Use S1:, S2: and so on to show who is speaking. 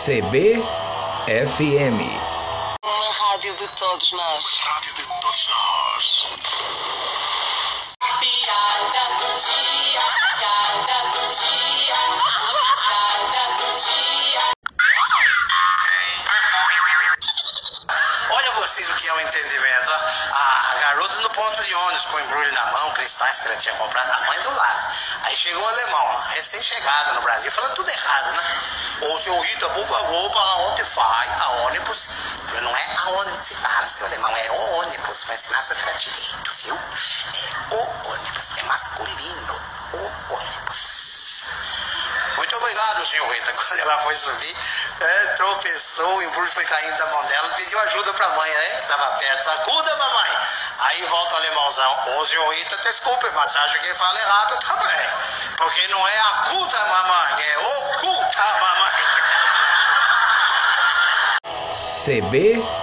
S1: CBFM.
S2: Uma rádio de todos nós.
S3: Rádio de todos nós.
S4: Piada do dia, piada do dia, piada do dia.
S5: Olha vocês o que é o entendimento. Ó. A garota no ponto de ônibus com embrulho na mão, cristais que ela tinha comprado na mãe do lado. Aí chegou o alemão, recém-chegado no Brasil, falando tudo errado, né? Ô, seu Rita, por favor, para onde vai a ônibus? Falei, não é aonde se fala, seu alemão, é o ônibus. Vai ensinar a sua direito, viu? É o ônibus, é masculino. O ônibus. Muito obrigado, senhorita. Quando ela foi subir, é, tropeçou, o embrulho foi caindo da mão dela, pediu ajuda pra mãe, né? Que tava perto. Acuda, mamãe. Aí volta o alemãozão. Ô, senhorita, desculpe, mas acho que fala errado também. Porque não é acuda, mamãe, é oculta, mamãe.
S1: CBFM.